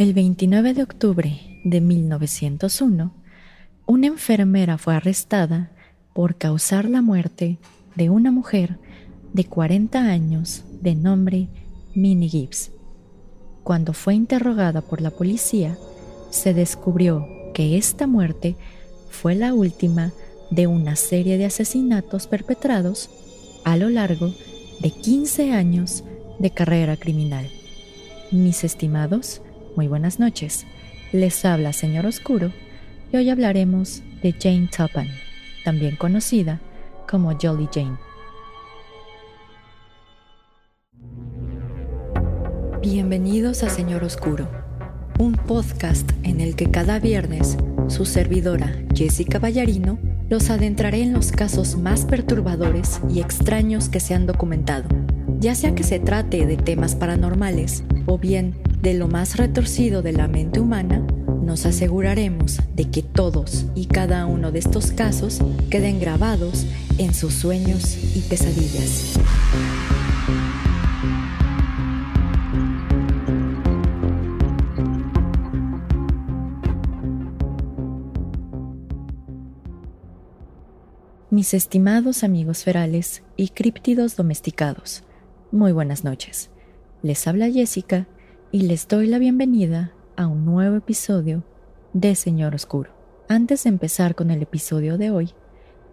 El 29 de octubre de 1901, una enfermera fue arrestada por causar la muerte de una mujer de 40 años de nombre Minnie Gibbs. Cuando fue interrogada por la policía, se descubrió que esta muerte fue la última de una serie de asesinatos perpetrados a lo largo de 15 años de carrera criminal. Mis estimados, muy buenas noches. Les habla Señor Oscuro y hoy hablaremos de Jane Toppan, también conocida como Jolly Jane. Bienvenidos a Señor Oscuro, un podcast en el que cada viernes su servidora Jessica Ballarino los adentraré en los casos más perturbadores y extraños que se han documentado, ya sea que se trate de temas paranormales o bien de lo más retorcido de la mente humana, nos aseguraremos de que todos y cada uno de estos casos queden grabados en sus sueños y pesadillas. Mis estimados amigos ferales y críptidos domesticados, muy buenas noches. Les habla Jessica y les doy la bienvenida a un nuevo episodio de Señor Oscuro. Antes de empezar con el episodio de hoy,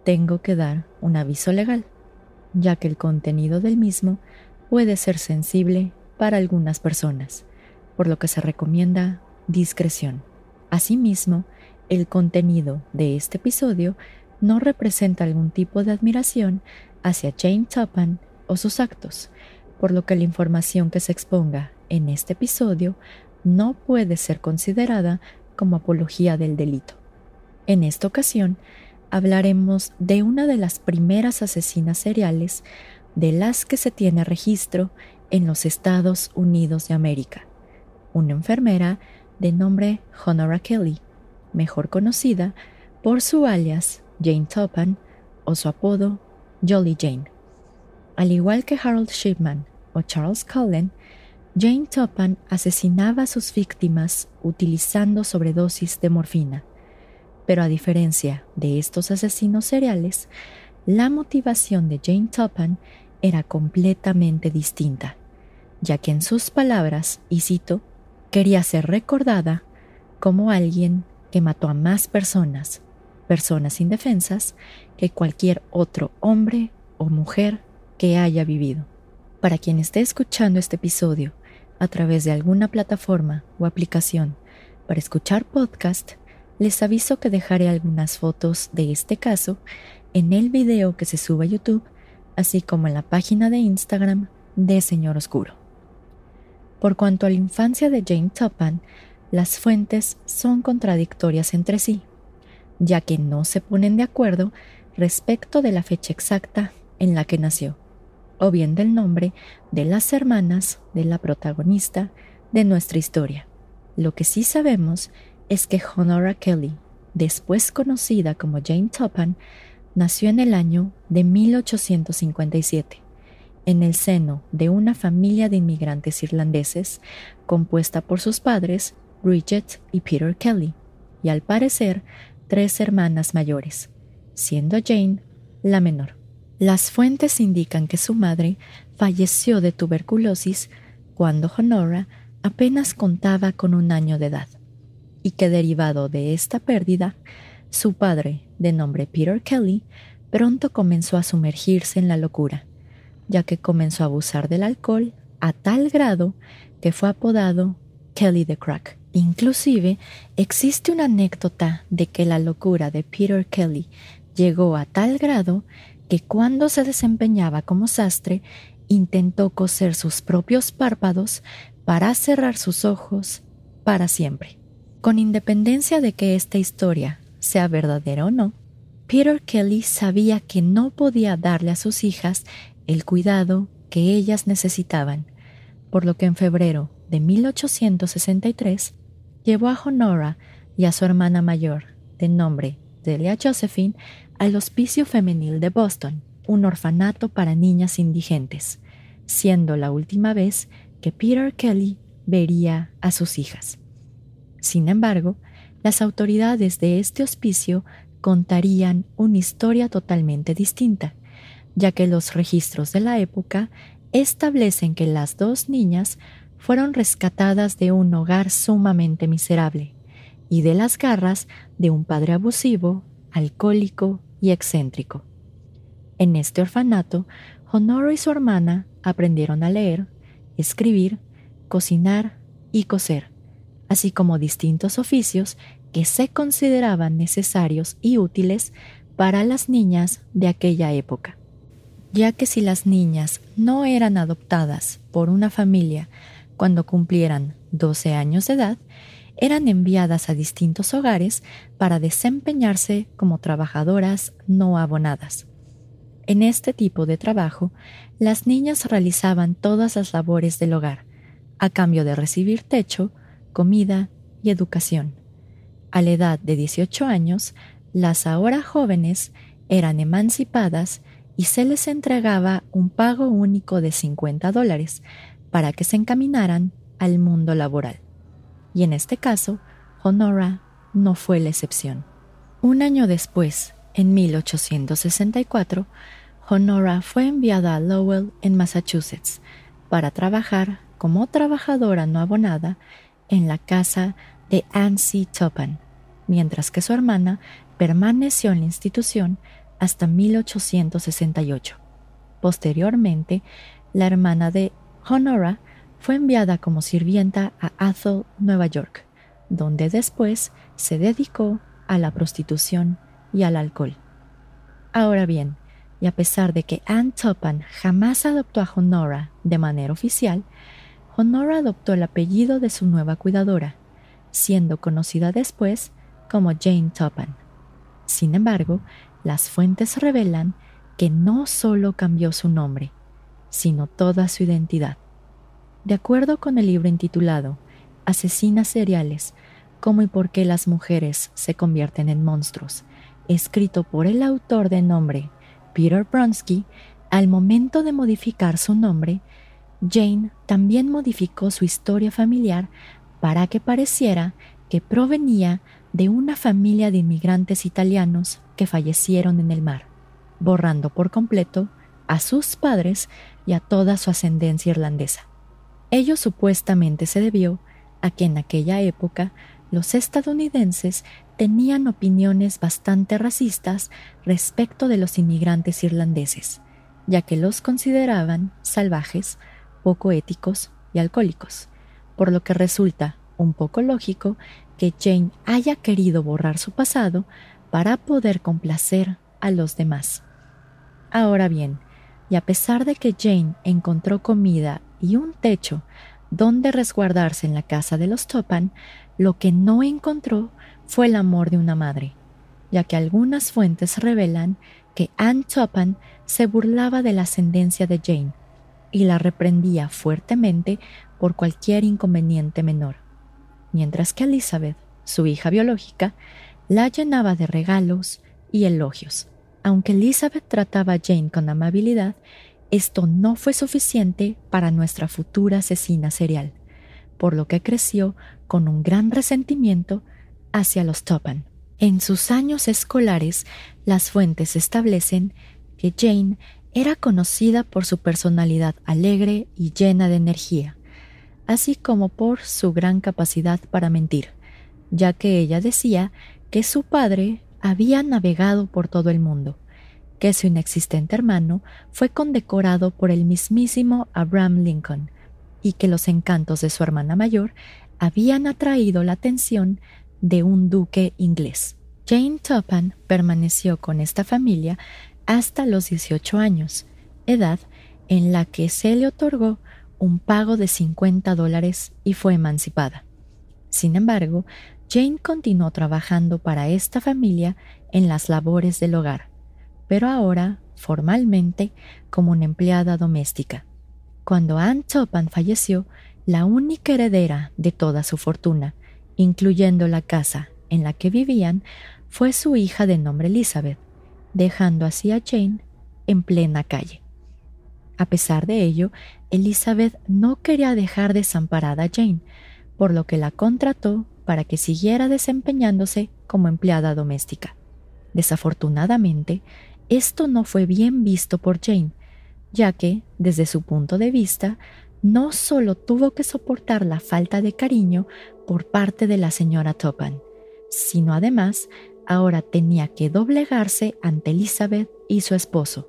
tengo que dar un aviso legal, ya que el contenido del mismo puede ser sensible para algunas personas, por lo que se recomienda discreción. Asimismo, el contenido de este episodio no representa algún tipo de admiración hacia Jane Toppan o sus actos, por lo que la información que se exponga en este episodio no puede ser considerada como apología del delito. En esta ocasión, hablaremos de una de las primeras asesinas seriales de las que se tiene registro en los Estados Unidos de América, una enfermera de nombre Honora Kelly, mejor conocida por su alias Jane Toppan o su apodo Jolly Jane. Al igual que Harold Shipman o Charles Cullen, Jane Toppan asesinaba a sus víctimas utilizando sobredosis de morfina. Pero a diferencia de estos asesinos seriales, la motivación de Jane Toppan era completamente distinta, ya que en sus palabras, y cito, quería ser recordada como alguien que mató a más personas, personas indefensas, que cualquier otro hombre o mujer que haya vivido. Para quien esté escuchando este episodio a través de alguna plataforma o aplicación para escuchar podcast, les aviso que dejaré algunas fotos de este caso en el video que se suba a YouTube, así como en la página de Instagram de Señor Oscuro. Por cuanto a la infancia de Jane Toppan, las fuentes son contradictorias entre sí, ya que no se ponen de acuerdo respecto de la fecha exacta en la que nació o bien del nombre de las hermanas de la protagonista de nuestra historia. Lo que sí sabemos es que Honora Kelly, después conocida como Jane Toppan, nació en el año de 1857, en el seno de una familia de inmigrantes irlandeses compuesta por sus padres, Bridget y Peter Kelly, y al parecer tres hermanas mayores, siendo Jane la menor. Las fuentes indican que su madre falleció de tuberculosis cuando Honora apenas contaba con un año de edad, y que derivado de esta pérdida, su padre, de nombre Peter Kelly, pronto comenzó a sumergirse en la locura, ya que comenzó a abusar del alcohol a tal grado que fue apodado Kelly the Crack. Inclusive existe una anécdota de que la locura de Peter Kelly llegó a tal grado que cuando se desempeñaba como sastre intentó coser sus propios párpados para cerrar sus ojos para siempre. Con independencia de que esta historia sea verdadera o no, Peter Kelly sabía que no podía darle a sus hijas el cuidado que ellas necesitaban, por lo que en febrero de 1863 llevó a Honora y a su hermana mayor, de nombre Delia Josephine, al Hospicio Femenil de Boston, un orfanato para niñas indigentes, siendo la última vez que Peter Kelly vería a sus hijas. Sin embargo, las autoridades de este hospicio contarían una historia totalmente distinta, ya que los registros de la época establecen que las dos niñas fueron rescatadas de un hogar sumamente miserable y de las garras de un padre abusivo, alcohólico y excéntrico. En este orfanato, Honoro y su hermana aprendieron a leer, escribir, cocinar y coser, así como distintos oficios que se consideraban necesarios y útiles para las niñas de aquella época, ya que si las niñas no eran adoptadas por una familia cuando cumplieran 12 años de edad, eran enviadas a distintos hogares para desempeñarse como trabajadoras no abonadas. En este tipo de trabajo, las niñas realizaban todas las labores del hogar, a cambio de recibir techo, comida y educación. A la edad de 18 años, las ahora jóvenes eran emancipadas y se les entregaba un pago único de 50 dólares para que se encaminaran al mundo laboral y en este caso, Honora no fue la excepción. Un año después, en 1864, Honora fue enviada a Lowell, en Massachusetts, para trabajar como trabajadora no abonada en la casa de Anne Topan, mientras que su hermana permaneció en la institución hasta 1868. Posteriormente, la hermana de Honora fue enviada como sirvienta a Athol, Nueva York, donde después se dedicó a la prostitución y al alcohol. Ahora bien, y a pesar de que Anne Topan jamás adoptó a Honora de manera oficial, Honora adoptó el apellido de su nueva cuidadora, siendo conocida después como Jane Topan. Sin embargo, las fuentes revelan que no solo cambió su nombre, sino toda su identidad. De acuerdo con el libro intitulado Asesinas seriales, cómo y por qué las mujeres se convierten en monstruos, escrito por el autor de nombre Peter Bronsky, al momento de modificar su nombre, Jane también modificó su historia familiar para que pareciera que provenía de una familia de inmigrantes italianos que fallecieron en el mar, borrando por completo a sus padres y a toda su ascendencia irlandesa. Ello supuestamente se debió a que en aquella época los estadounidenses tenían opiniones bastante racistas respecto de los inmigrantes irlandeses, ya que los consideraban salvajes, poco éticos y alcohólicos, por lo que resulta un poco lógico que Jane haya querido borrar su pasado para poder complacer a los demás. Ahora bien, y a pesar de que Jane encontró comida y un techo donde resguardarse en la casa de los Topan, lo que no encontró fue el amor de una madre, ya que algunas fuentes revelan que Anne Topan se burlaba de la ascendencia de Jane y la reprendía fuertemente por cualquier inconveniente menor, mientras que Elizabeth, su hija biológica, la llenaba de regalos y elogios. Aunque Elizabeth trataba a Jane con amabilidad, esto no fue suficiente para nuestra futura asesina serial, por lo que creció con un gran resentimiento hacia los Topan. En sus años escolares, las fuentes establecen que Jane era conocida por su personalidad alegre y llena de energía, así como por su gran capacidad para mentir, ya que ella decía que su padre había navegado por todo el mundo que su inexistente hermano fue condecorado por el mismísimo Abraham Lincoln y que los encantos de su hermana mayor habían atraído la atención de un duque inglés. Jane Topan permaneció con esta familia hasta los 18 años, edad en la que se le otorgó un pago de 50 dólares y fue emancipada. Sin embargo, Jane continuó trabajando para esta familia en las labores del hogar, pero ahora formalmente como una empleada doméstica. Cuando Anne Topan falleció, la única heredera de toda su fortuna, incluyendo la casa en la que vivían, fue su hija de nombre Elizabeth, dejando así a Jane en plena calle. A pesar de ello, Elizabeth no quería dejar desamparada a Jane, por lo que la contrató para que siguiera desempeñándose como empleada doméstica. Desafortunadamente, esto no fue bien visto por Jane, ya que, desde su punto de vista, no solo tuvo que soportar la falta de cariño por parte de la señora Topan, sino además ahora tenía que doblegarse ante Elizabeth y su esposo,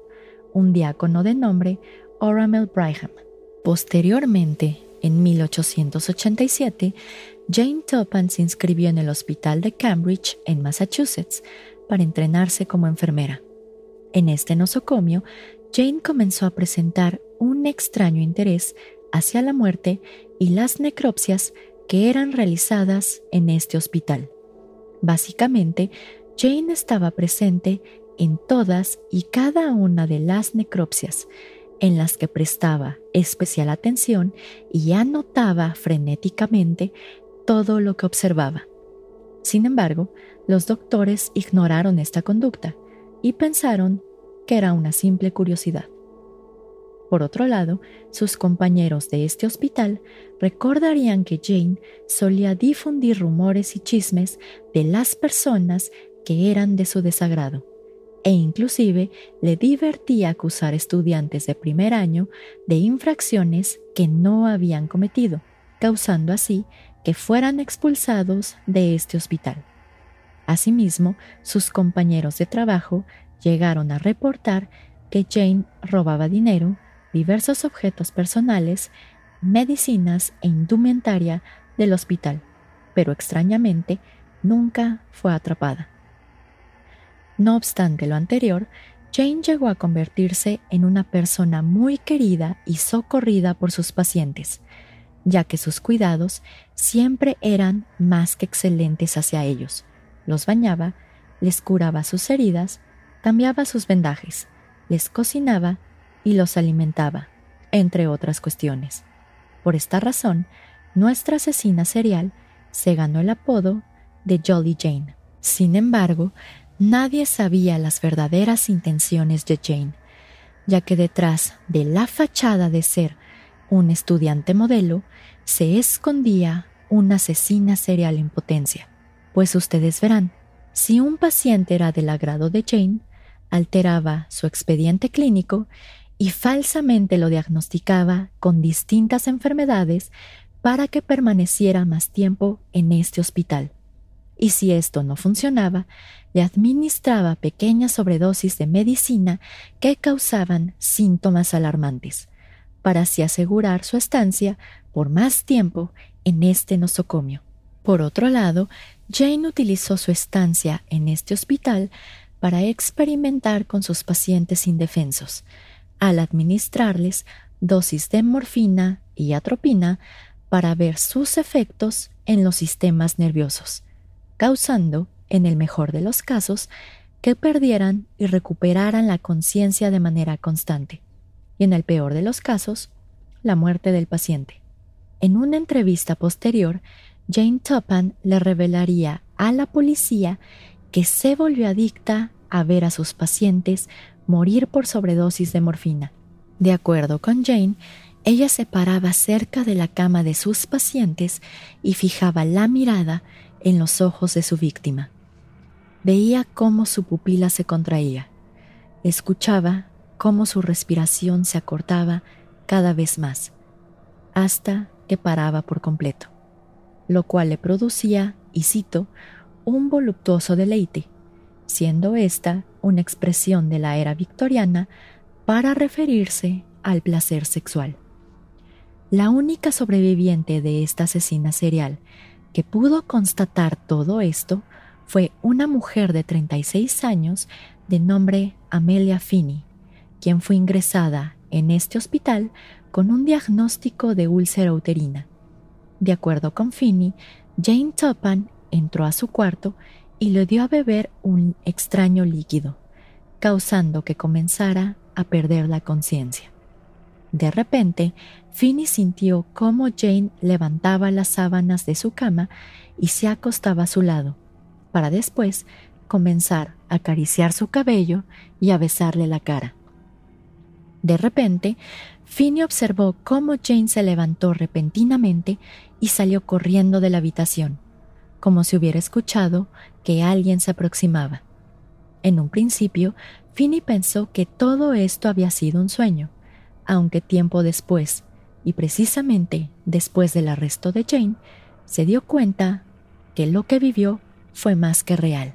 un diácono de nombre Oramel Braham. Posteriormente, en 1887, Jane Topan se inscribió en el Hospital de Cambridge, en Massachusetts, para entrenarse como enfermera. En este nosocomio, Jane comenzó a presentar un extraño interés hacia la muerte y las necropsias que eran realizadas en este hospital. Básicamente, Jane estaba presente en todas y cada una de las necropsias, en las que prestaba especial atención y anotaba frenéticamente todo lo que observaba. Sin embargo, los doctores ignoraron esta conducta y pensaron que era una simple curiosidad. Por otro lado, sus compañeros de este hospital recordarían que Jane solía difundir rumores y chismes de las personas que eran de su desagrado, e inclusive le divertía acusar estudiantes de primer año de infracciones que no habían cometido, causando así que fueran expulsados de este hospital. Asimismo, sus compañeros de trabajo llegaron a reportar que Jane robaba dinero diversos objetos personales, medicinas e indumentaria del hospital, pero extrañamente nunca fue atrapada. No obstante lo anterior, Jane llegó a convertirse en una persona muy querida y socorrida por sus pacientes, ya que sus cuidados siempre eran más que excelentes hacia ellos. Los bañaba, les curaba sus heridas, cambiaba sus vendajes, les cocinaba y los alimentaba, entre otras cuestiones. Por esta razón, nuestra asesina serial se ganó el apodo de Jolly Jane. Sin embargo, nadie sabía las verdaderas intenciones de Jane, ya que detrás de la fachada de ser un estudiante modelo se escondía una asesina serial en potencia. Pues ustedes verán, si un paciente era del agrado de Jane, alteraba su expediente clínico y falsamente lo diagnosticaba con distintas enfermedades para que permaneciera más tiempo en este hospital. Y si esto no funcionaba, le administraba pequeñas sobredosis de medicina que causaban síntomas alarmantes, para así asegurar su estancia por más tiempo en este nosocomio. Por otro lado, Jane utilizó su estancia en este hospital para experimentar con sus pacientes indefensos, al administrarles dosis de morfina y atropina para ver sus efectos en los sistemas nerviosos, causando, en el mejor de los casos, que perdieran y recuperaran la conciencia de manera constante, y en el peor de los casos, la muerte del paciente. En una entrevista posterior, Jane Topan le revelaría a la policía que se volvió adicta a ver a sus pacientes morir por sobredosis de morfina. De acuerdo con Jane, ella se paraba cerca de la cama de sus pacientes y fijaba la mirada en los ojos de su víctima. Veía cómo su pupila se contraía. Escuchaba cómo su respiración se acortaba cada vez más, hasta que paraba por completo, lo cual le producía, y cito, un voluptuoso deleite siendo esta una expresión de la era victoriana para referirse al placer sexual. La única sobreviviente de esta asesina serial que pudo constatar todo esto fue una mujer de 36 años de nombre Amelia Finney, quien fue ingresada en este hospital con un diagnóstico de úlcera uterina. De acuerdo con Finney, Jane Topan entró a su cuarto y le dio a beber un extraño líquido, causando que comenzara a perder la conciencia. De repente, Finny sintió cómo Jane levantaba las sábanas de su cama y se acostaba a su lado, para después comenzar a acariciar su cabello y a besarle la cara. De repente, Finny observó cómo Jane se levantó repentinamente y salió corriendo de la habitación como si hubiera escuchado que alguien se aproximaba. En un principio, Finney pensó que todo esto había sido un sueño, aunque tiempo después, y precisamente después del arresto de Jane, se dio cuenta que lo que vivió fue más que real.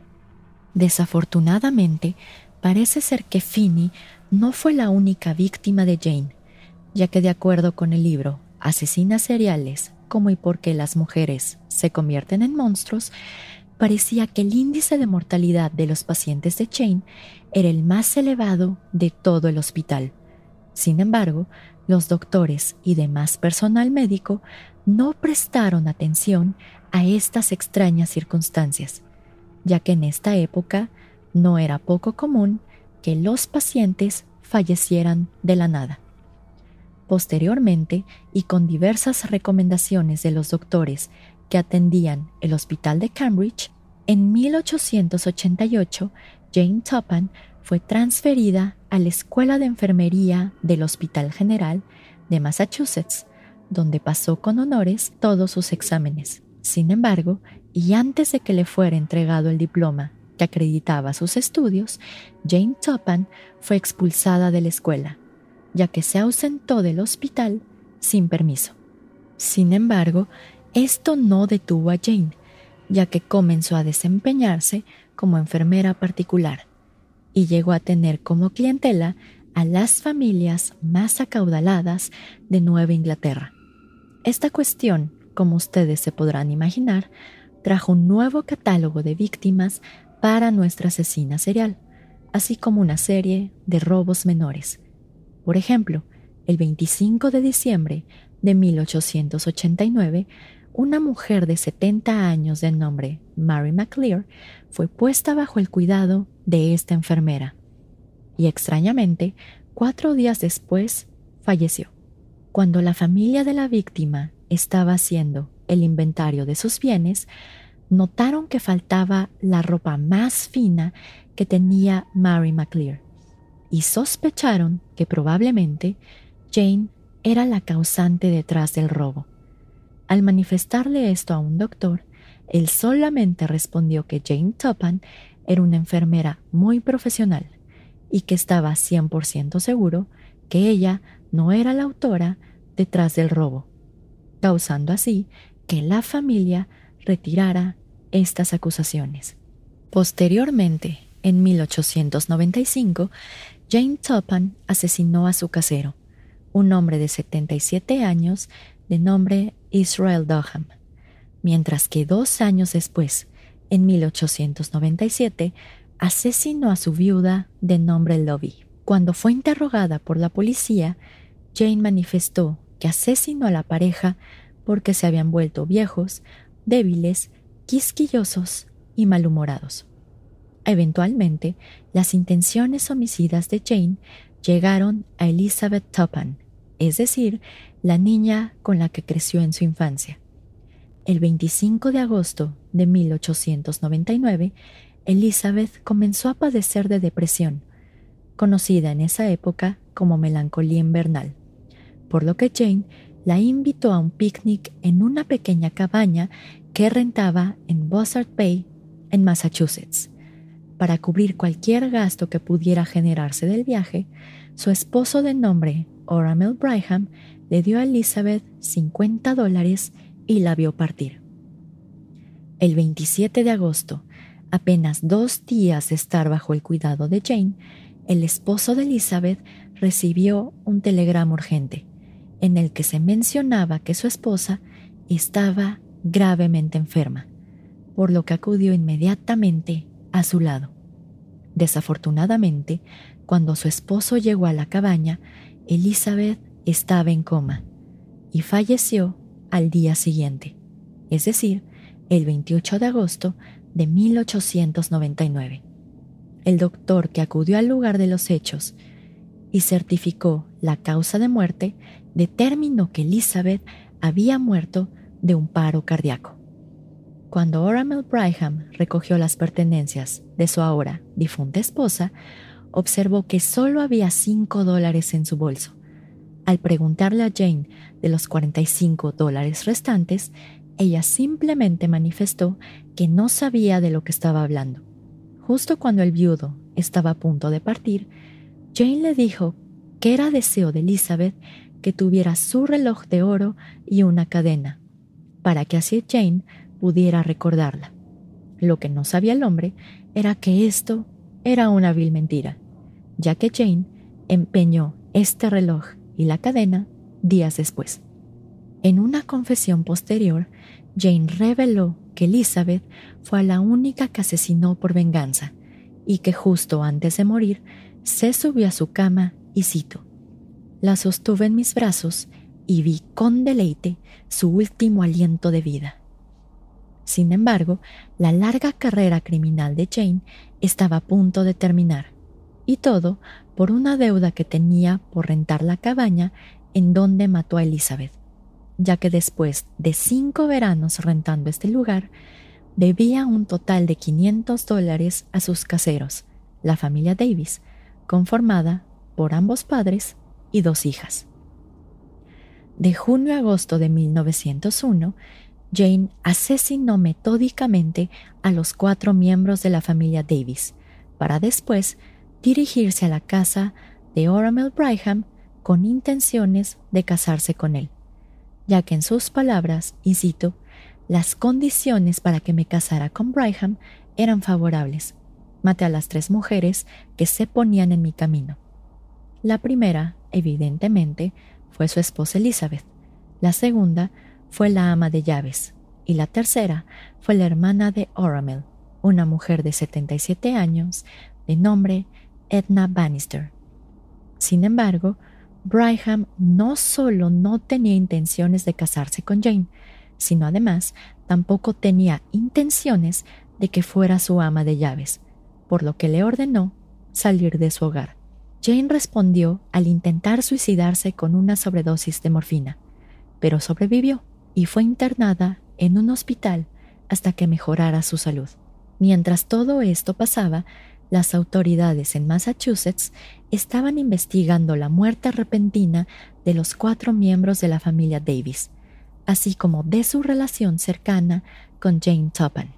Desafortunadamente, parece ser que Finney no fue la única víctima de Jane, ya que de acuerdo con el libro Asesinas seriales, cómo y por qué las mujeres se convierten en monstruos, parecía que el índice de mortalidad de los pacientes de Jane era el más elevado de todo el hospital. Sin embargo, los doctores y demás personal médico no prestaron atención a estas extrañas circunstancias, ya que en esta época no era poco común que los pacientes fallecieran de la nada. Posteriormente, y con diversas recomendaciones de los doctores que atendían el Hospital de Cambridge, en 1888 Jane Topham fue transferida a la Escuela de Enfermería del Hospital General de Massachusetts, donde pasó con honores todos sus exámenes. Sin embargo, y antes de que le fuera entregado el diploma que acreditaba sus estudios, Jane Topham fue expulsada de la escuela, ya que se ausentó del hospital sin permiso. Sin embargo, esto no detuvo a Jane, ya que comenzó a desempeñarse como enfermera particular y llegó a tener como clientela a las familias más acaudaladas de Nueva Inglaterra. Esta cuestión, como ustedes se podrán imaginar, trajo un nuevo catálogo de víctimas para nuestra asesina serial, así como una serie de robos menores. Por ejemplo, el 25 de diciembre de 1889, una mujer de 70 años de nombre Mary McLear fue puesta bajo el cuidado de esta enfermera y extrañamente, cuatro días después, falleció. Cuando la familia de la víctima estaba haciendo el inventario de sus bienes, notaron que faltaba la ropa más fina que tenía Mary McLear y sospecharon que probablemente Jane era la causante detrás del robo. Al manifestarle esto a un doctor, él solamente respondió que Jane Topham era una enfermera muy profesional y que estaba 100% seguro que ella no era la autora detrás del robo, causando así que la familia retirara estas acusaciones. Posteriormente, en 1895, Jane Topham asesinó a su casero, un hombre de 77 años de nombre Israel Doham, mientras que dos años después, en 1897, asesinó a su viuda de nombre Lovey. Cuando fue interrogada por la policía, Jane manifestó que asesinó a la pareja porque se habían vuelto viejos, débiles, quisquillosos y malhumorados. Eventualmente, las intenciones homicidas de Jane llegaron a Elizabeth Topham, es decir, la niña con la que creció en su infancia. El 25 de agosto de 1899, Elizabeth comenzó a padecer de depresión, conocida en esa época como melancolía invernal, por lo que Jane la invitó a un picnic en una pequeña cabaña que rentaba en Buzzard Bay, en Massachusetts. Para cubrir cualquier gasto que pudiera generarse del viaje, su esposo de nombre Oramel Braham le dio a Elizabeth 50 dólares y la vio partir. El 27 de agosto, apenas dos días de estar bajo el cuidado de Jane, el esposo de Elizabeth recibió un telegrama urgente en el que se mencionaba que su esposa estaba gravemente enferma, por lo que acudió inmediatamente a su lado. Desafortunadamente, cuando su esposo llegó a la cabaña, Elizabeth estaba en coma y falleció al día siguiente, es decir, el 28 de agosto de 1899. El doctor que acudió al lugar de los hechos y certificó la causa de muerte determinó que Elizabeth había muerto de un paro cardíaco. Cuando Oramel Braham recogió las pertenencias de su ahora difunta esposa, observó que solo había cinco dólares en su bolso al preguntarle a Jane de los 45 dólares restantes, ella simplemente manifestó que no sabía de lo que estaba hablando. Justo cuando el viudo estaba a punto de partir, Jane le dijo que era deseo de Elizabeth que tuviera su reloj de oro y una cadena, para que así Jane pudiera recordarla. Lo que no sabía el hombre era que esto era una vil mentira, ya que Jane empeñó este reloj y la cadena días después. En una confesión posterior, Jane reveló que Elizabeth fue la única que asesinó por venganza y que justo antes de morir se subió a su cama y cito, la sostuve en mis brazos y vi con deleite su último aliento de vida. Sin embargo, la larga carrera criminal de Jane estaba a punto de terminar, y todo por una deuda que tenía por rentar la cabaña en donde mató a Elizabeth, ya que después de cinco veranos rentando este lugar, debía un total de 500 dólares a sus caseros, la familia Davis, conformada por ambos padres y dos hijas. De junio a agosto de 1901, Jane asesinó metódicamente a los cuatro miembros de la familia Davis, para después dirigirse a la casa de Oramel Brigham con intenciones de casarse con él, ya que en sus palabras, y las condiciones para que me casara con Brigham eran favorables. Maté a las tres mujeres que se ponían en mi camino. La primera, evidentemente, fue su esposa Elizabeth. La segunda fue la ama de llaves, y la tercera fue la hermana de Oramel, una mujer de 77 años, de nombre Edna Bannister. Sin embargo, Brigham no solo no tenía intenciones de casarse con Jane, sino además tampoco tenía intenciones de que fuera su ama de llaves, por lo que le ordenó salir de su hogar. Jane respondió al intentar suicidarse con una sobredosis de morfina, pero sobrevivió y fue internada en un hospital hasta que mejorara su salud. Mientras todo esto pasaba, las autoridades en Massachusetts estaban investigando la muerte repentina de los cuatro miembros de la familia Davis, así como de su relación cercana con Jane Topham.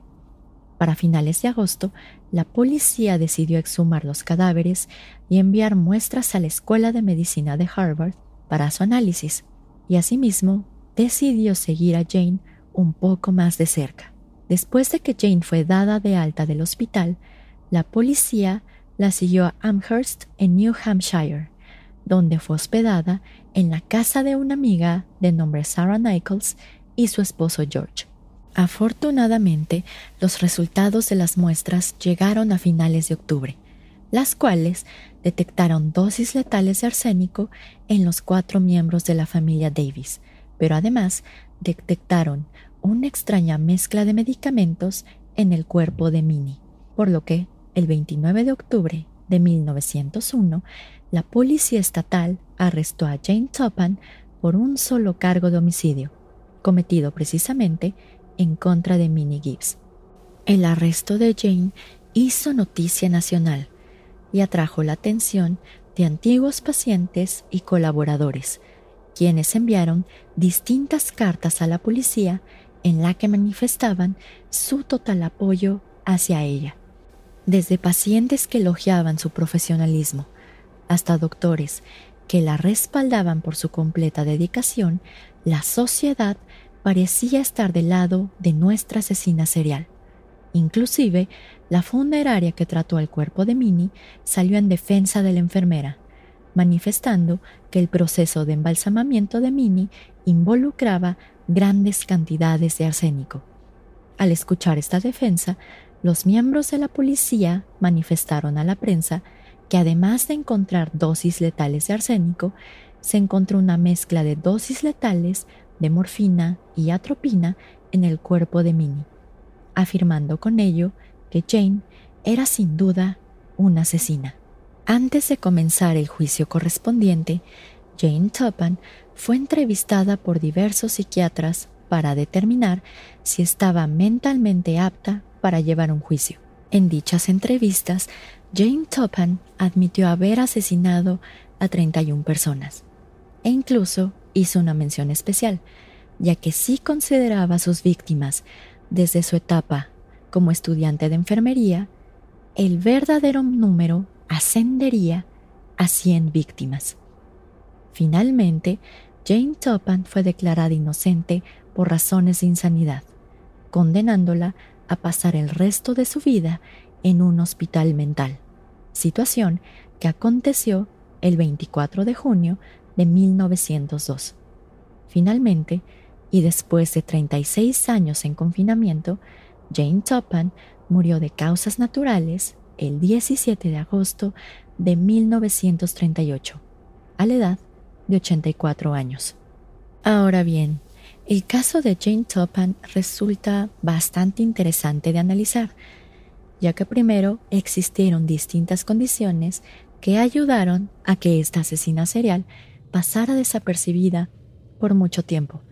Para finales de agosto, la policía decidió exhumar los cadáveres y enviar muestras a la Escuela de Medicina de Harvard para su análisis, y asimismo decidió seguir a Jane un poco más de cerca. Después de que Jane fue dada de alta del hospital, la policía la siguió a Amherst en New Hampshire, donde fue hospedada en la casa de una amiga de nombre Sarah Nichols y su esposo George. Afortunadamente, los resultados de las muestras llegaron a finales de octubre, las cuales detectaron dosis letales de arsénico en los cuatro miembros de la familia Davis, pero además detectaron una extraña mezcla de medicamentos en el cuerpo de Minnie, por lo que el 29 de octubre de 1901 la policía estatal arrestó a Jane Topham por un solo cargo de homicidio, cometido precisamente en contra de Minnie Gibbs. El arresto de Jane hizo noticia nacional y atrajo la atención de antiguos pacientes y colaboradores, quienes enviaron distintas cartas a la policía en la que manifestaban su total apoyo hacia ella. Desde pacientes que elogiaban su profesionalismo hasta doctores que la respaldaban por su completa dedicación, la sociedad parecía estar del lado de nuestra asesina serial. Inclusive, la funeraria que trató el cuerpo de Minnie salió en defensa de la enfermera, manifestando que el proceso de embalsamamiento de Minnie involucraba grandes cantidades de arsénico. Al escuchar esta defensa, los miembros de la policía manifestaron a la prensa que además de encontrar dosis letales de arsénico, se encontró una mezcla de dosis letales de morfina y atropina en el cuerpo de Minnie, afirmando con ello que Jane era sin duda una asesina. Antes de comenzar el juicio correspondiente, Jane Topham fue entrevistada por diversos psiquiatras para determinar si estaba mentalmente apta para llevar un juicio. En dichas entrevistas, Jane Topham admitió haber asesinado a 31 personas e incluso hizo una mención especial, ya que sí consideraba a sus víctimas desde su etapa como estudiante de enfermería, el verdadero número ascendería a 100 víctimas. Finalmente, Jane Topan fue declarada inocente por razones de insanidad, condenándola a pasar el resto de su vida en un hospital mental, situación que aconteció el 24 de junio de 1902. Finalmente, y después de 36 años en confinamiento, Jane Topan murió de causas naturales el 17 de agosto de 1938, a la edad de 84 años. Ahora bien, el caso de Jane Topan resulta bastante interesante de analizar, ya que primero existieron distintas condiciones que ayudaron a que esta asesina serial pasara desapercibida por mucho tiempo,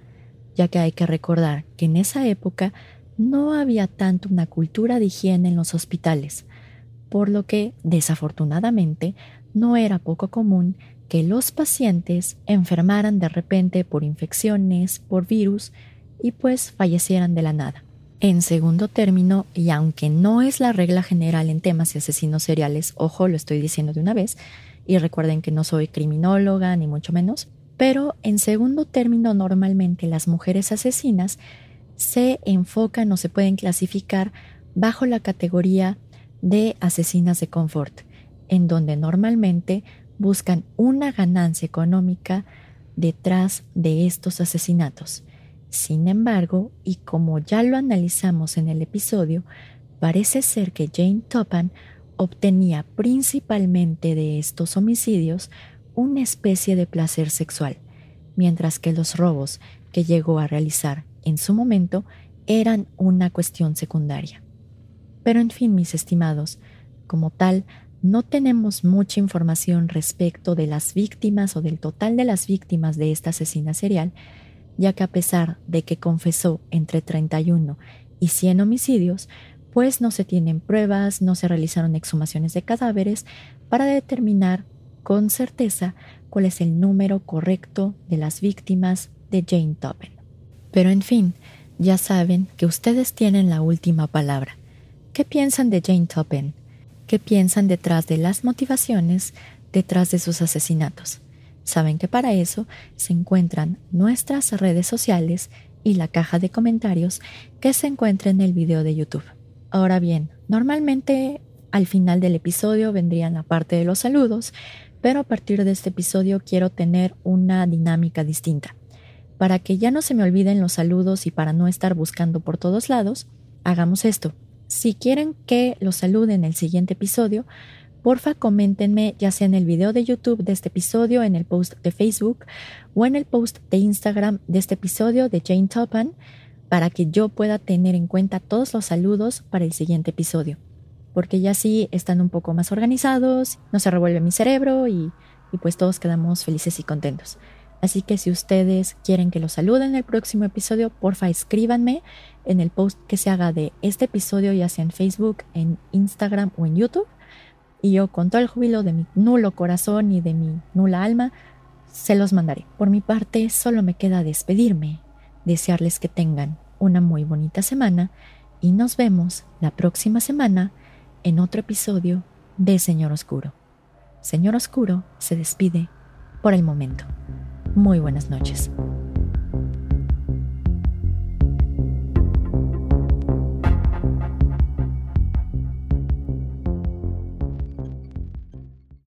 ya que hay que recordar que en esa época no había tanto una cultura de higiene en los hospitales, por lo que, desafortunadamente, no era poco común que los pacientes enfermaran de repente por infecciones, por virus, y pues fallecieran de la nada. En segundo término, y aunque no es la regla general en temas de asesinos seriales, ojo, lo estoy diciendo de una vez, y recuerden que no soy criminóloga ni mucho menos, pero en segundo término normalmente las mujeres asesinas se enfocan o se pueden clasificar bajo la categoría de asesinas de confort, en donde normalmente buscan una ganancia económica detrás de estos asesinatos. Sin embargo, y como ya lo analizamos en el episodio, parece ser que Jane Topan obtenía principalmente de estos homicidios una especie de placer sexual, mientras que los robos que llegó a realizar en su momento eran una cuestión secundaria. Pero en fin, mis estimados, como tal, no tenemos mucha información respecto de las víctimas o del total de las víctimas de esta asesina serial, ya que a pesar de que confesó entre 31 y 100 homicidios, pues no se tienen pruebas, no se realizaron exhumaciones de cadáveres para determinar con certeza cuál es el número correcto de las víctimas de Jane Toppen. Pero en fin, ya saben que ustedes tienen la última palabra. ¿Qué piensan de Jane Toppen? ¿Qué piensan detrás de las motivaciones detrás de sus asesinatos? Saben que para eso se encuentran nuestras redes sociales y la caja de comentarios que se encuentra en el video de YouTube. Ahora bien, normalmente al final del episodio vendrían la parte de los saludos, pero a partir de este episodio quiero tener una dinámica distinta. Para que ya no se me olviden los saludos y para no estar buscando por todos lados, hagamos esto. Si quieren que los saluden en el siguiente episodio, porfa coméntenme ya sea en el video de YouTube de este episodio, en el post de Facebook o en el post de Instagram de este episodio de Jane Topan para que yo pueda tener en cuenta todos los saludos para el siguiente episodio. Porque ya sí están un poco más organizados, no se revuelve mi cerebro y pues todos quedamos felices y contentos. Así que si ustedes quieren que los saluden en el próximo episodio, porfa escríbanme en el post que se haga de este episodio, ya sea en Facebook, en Instagram o en YouTube y yo con todo el júbilo de mi nulo corazón y de mi nula alma, se los mandaré. Por mi parte, solo me queda despedirme, desearles que tengan una muy bonita semana y nos vemos la próxima semana en otro episodio de Señor Oscuro. Señor Oscuro se despide por el momento. Muy buenas noches.